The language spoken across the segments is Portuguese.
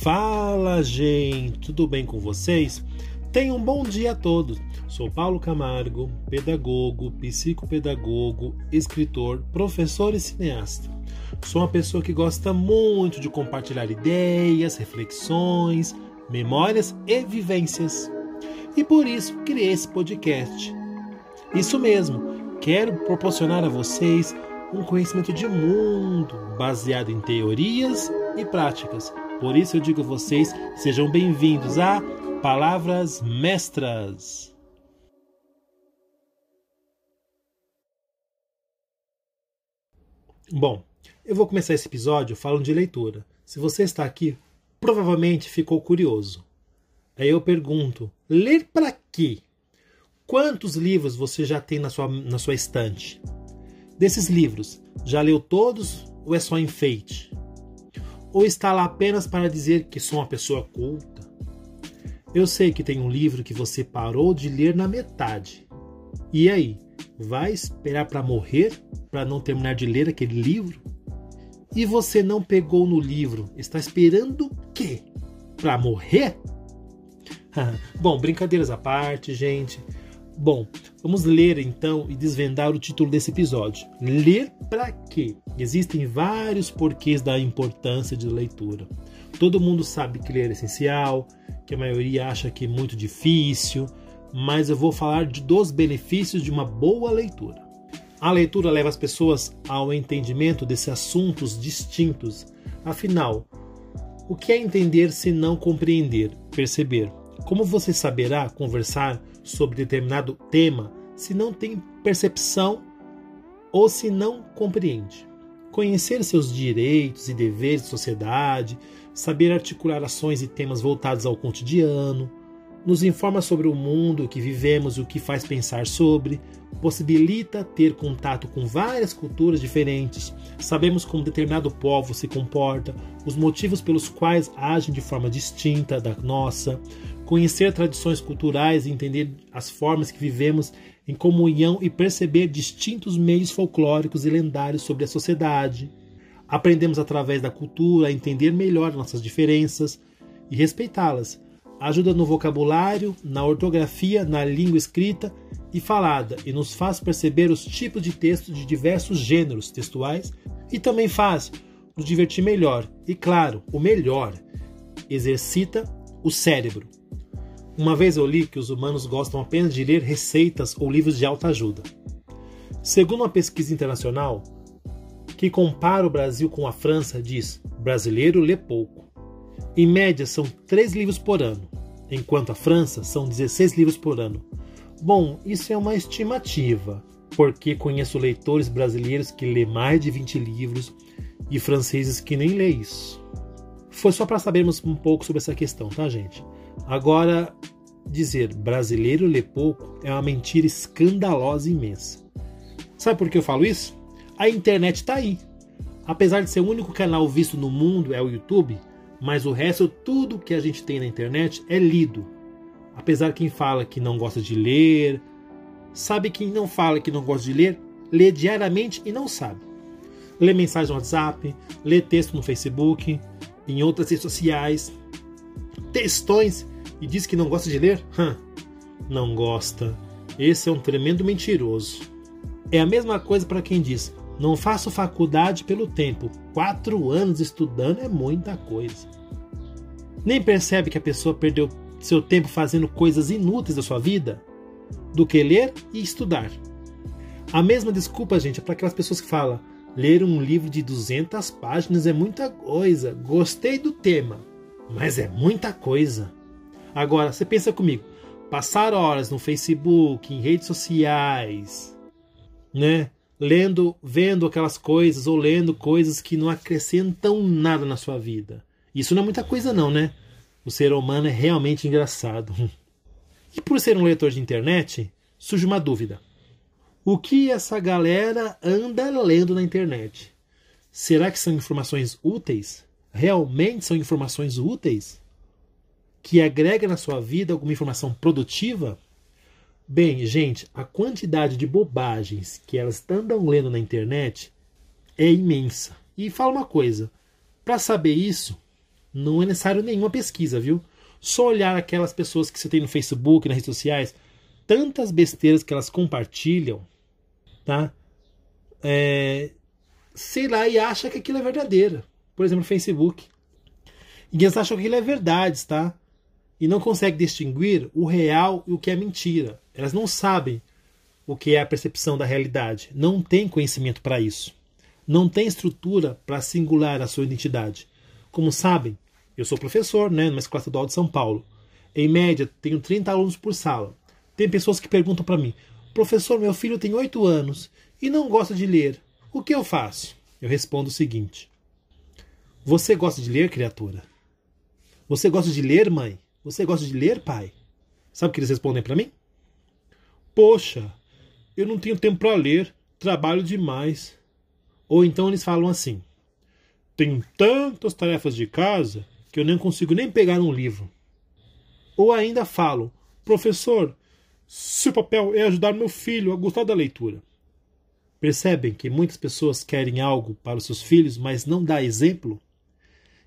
Fala, gente, tudo bem com vocês? Tenham um bom dia a todos. Sou Paulo Camargo, pedagogo, psicopedagogo, escritor, professor e cineasta. Sou uma pessoa que gosta muito de compartilhar ideias, reflexões, memórias e vivências. E por isso criei esse podcast. Isso mesmo, quero proporcionar a vocês um conhecimento de mundo baseado em teorias e práticas por isso eu digo a vocês, sejam bem-vindos a Palavras Mestras. Bom, eu vou começar esse episódio falando de leitura. Se você está aqui, provavelmente ficou curioso. Aí eu pergunto: ler para quê? Quantos livros você já tem na sua, na sua estante? Desses livros, já leu todos ou é só enfeite? Ou está lá apenas para dizer que sou uma pessoa culta? Eu sei que tem um livro que você parou de ler na metade. E aí, vai esperar para morrer para não terminar de ler aquele livro? E você não pegou no livro, está esperando o quê? Para morrer? Bom, brincadeiras à parte, gente. Bom, vamos ler então e desvendar o título desse episódio. Ler para quê? Existem vários porquês da importância de leitura. Todo mundo sabe que ler é essencial, que a maioria acha que é muito difícil, mas eu vou falar de, dos benefícios de uma boa leitura. A leitura leva as pessoas ao entendimento desses assuntos distintos. Afinal, o que é entender se não compreender, perceber? Como você saberá conversar sobre determinado tema se não tem percepção ou se não compreende. Conhecer seus direitos e deveres de sociedade, saber articular ações e temas voltados ao cotidiano, nos informa sobre o mundo que vivemos o que faz pensar sobre, possibilita ter contato com várias culturas diferentes, sabemos como determinado povo se comporta, os motivos pelos quais agem de forma distinta da nossa, conhecer tradições culturais e entender as formas que vivemos em comunhão e perceber distintos meios folclóricos e lendários sobre a sociedade. Aprendemos através da cultura a entender melhor nossas diferenças e respeitá-las. Ajuda no vocabulário, na ortografia, na língua escrita e falada e nos faz perceber os tipos de texto de diversos gêneros textuais e também faz nos divertir melhor. E claro, o melhor, exercita o cérebro. Uma vez eu li que os humanos gostam apenas de ler receitas ou livros de alta ajuda. Segundo uma pesquisa internacional que compara o Brasil com a França, diz: brasileiro lê pouco. Em média, são 3 livros por ano, enquanto a França são 16 livros por ano. Bom, isso é uma estimativa, porque conheço leitores brasileiros que lê mais de 20 livros e franceses que nem lê isso. Foi só para sabermos um pouco sobre essa questão, tá, gente? Agora, dizer brasileiro lê pouco é uma mentira escandalosa e imensa. Sabe por que eu falo isso? A internet está aí. Apesar de ser o único canal visto no mundo é o YouTube, mas o resto, tudo que a gente tem na internet é lido. Apesar quem fala que não gosta de ler, sabe quem não fala que não gosta de ler, lê diariamente e não sabe. Lê mensagem no WhatsApp, lê texto no Facebook, em outras redes sociais, textões e diz que não gosta de ler? Não gosta. Esse é um tremendo mentiroso. É a mesma coisa para quem diz: não faço faculdade pelo tempo. Quatro anos estudando é muita coisa. Nem percebe que a pessoa perdeu seu tempo fazendo coisas inúteis da sua vida do que ler e estudar. A mesma desculpa, gente, é para aquelas pessoas que falam: ler um livro de 200 páginas é muita coisa. Gostei do tema, mas é muita coisa. Agora, você pensa comigo, passar horas no Facebook, em redes sociais, né? Lendo, vendo aquelas coisas ou lendo coisas que não acrescentam nada na sua vida. Isso não é muita coisa não, né? O ser humano é realmente engraçado. E por ser um leitor de internet, surge uma dúvida. O que essa galera anda lendo na internet? Será que são informações úteis? Realmente são informações úteis? que agrega na sua vida alguma informação produtiva? Bem, gente, a quantidade de bobagens que elas andam lendo na internet é imensa. E fala uma coisa: para saber isso, Não é necessário nenhuma pesquisa, viu? Só olhar aquelas pessoas que você tem no Facebook, nas redes sociais, tantas besteiras que elas compartilham, tá? É, sei lá, e acha que aquilo é verdadeiro. Por exemplo, no Facebook. E eles acham que aquilo é verdade, tá? E não consegue distinguir o real e o que é mentira. Elas não sabem o que é a percepção da realidade. Não tem conhecimento para isso. Não tem estrutura para singular a sua identidade. Como sabem, eu sou professor, né, numa escola estadual de São Paulo. Em média, tenho 30 alunos por sala. Tem pessoas que perguntam para mim: professor, meu filho tem 8 anos e não gosta de ler. O que eu faço? Eu respondo o seguinte: Você gosta de ler, criatura? Você gosta de ler, mãe? Você gosta de ler, pai? Sabe o que eles respondem para mim? Poxa, eu não tenho tempo para ler, trabalho demais. Ou então eles falam assim: Tenho tantas tarefas de casa que eu nem consigo nem pegar um livro. Ou ainda falam: Professor, seu papel é ajudar meu filho a gostar da leitura. Percebem que muitas pessoas querem algo para os seus filhos, mas não dá exemplo?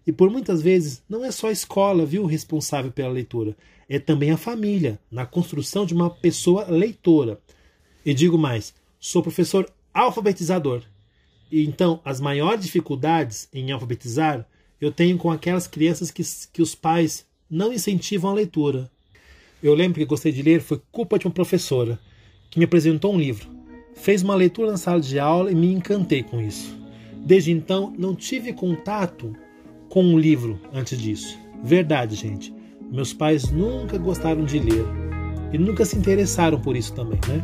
E por muitas vezes não é só a escola, viu, responsável pela leitura, é também a família, na construção de uma pessoa leitora. E digo mais, sou professor alfabetizador. E então as maiores dificuldades em alfabetizar eu tenho com aquelas crianças que, que os pais não incentivam a leitura. Eu lembro que gostei de ler foi culpa de uma professora que me apresentou um livro. Fez uma leitura na sala de aula e me encantei com isso. Desde então não tive contato com um livro antes disso. Verdade, gente. Meus pais nunca gostaram de ler e nunca se interessaram por isso também, né?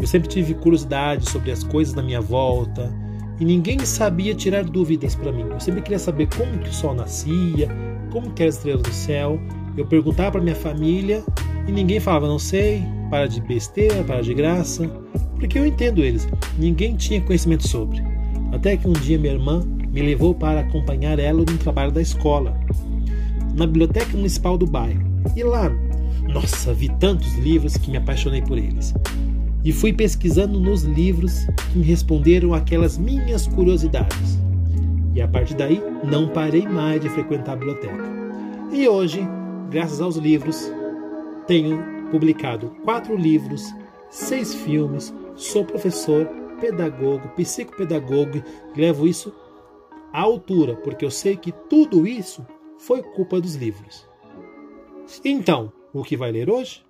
Eu sempre tive curiosidade sobre as coisas da minha volta e ninguém sabia tirar dúvidas para mim. Eu sempre queria saber como que o sol nascia, como que as estrelas do céu. Eu perguntava para minha família e ninguém falava, não sei, para de besteira, para de graça, porque eu entendo eles. Ninguém tinha conhecimento sobre. Até que um dia minha irmã me levou para acompanhar ela no trabalho da escola, na biblioteca municipal do bairro. E lá, nossa, vi tantos livros que me apaixonei por eles. E fui pesquisando nos livros que me responderam aquelas minhas curiosidades. E a partir daí, não parei mais de frequentar a biblioteca. E hoje, graças aos livros, tenho publicado quatro livros, seis filmes, sou professor, pedagogo, psicopedagogo, levo isso à altura, porque eu sei que tudo isso foi culpa dos livros. Então, o que vai ler hoje?